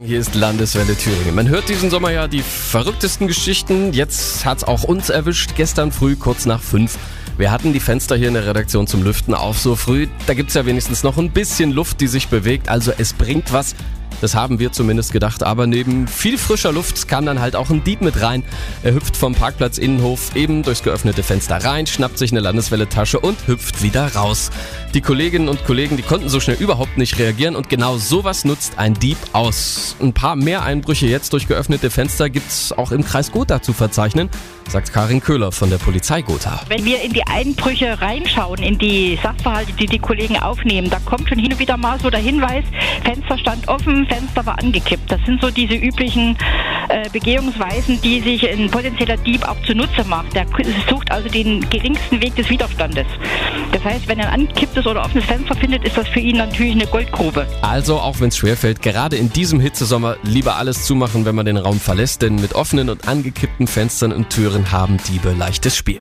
Hier ist Landeswelle Thüringen. Man hört diesen Sommer ja die verrücktesten Geschichten. Jetzt hat's auch uns erwischt. Gestern früh kurz nach fünf. Wir hatten die Fenster hier in der Redaktion zum Lüften auf so früh. Da gibt's ja wenigstens noch ein bisschen Luft, die sich bewegt. Also es bringt was. Das haben wir zumindest gedacht. Aber neben viel frischer Luft kam dann halt auch ein Dieb mit rein. Er hüpft vom Parkplatz Innenhof eben durchs geöffnete Fenster rein, schnappt sich eine Landeswelle-Tasche und hüpft wieder raus. Die Kolleginnen und Kollegen, die konnten so schnell überhaupt nicht reagieren und genau sowas nutzt ein Dieb aus. Ein paar mehr Einbrüche jetzt durch geöffnete Fenster gibt's auch im Kreis Gotha zu verzeichnen, sagt Karin Köhler von der Polizei Gotha. Wenn wir in die Einbrüche reinschauen, in die Sachverhalte, die die Kollegen aufnehmen, da kommt schon hin und wieder mal so der Hinweis, Fenster stand offen, Fenster war angekippt. Das sind so diese üblichen äh, Begehungsweisen, die sich ein potenzieller Dieb auch zunutze macht. Der sucht also den geringsten Weg des Widerstandes. Das heißt, wenn er ein angekipptes oder offenes Fenster findet, ist das für ihn natürlich eine Goldgrube. Also, auch wenn es schwerfällt, gerade in diesem Hitzesommer lieber alles zumachen, wenn man den Raum verlässt, denn mit offenen und angekippten Fenstern und Türen haben Diebe leichtes Spiel.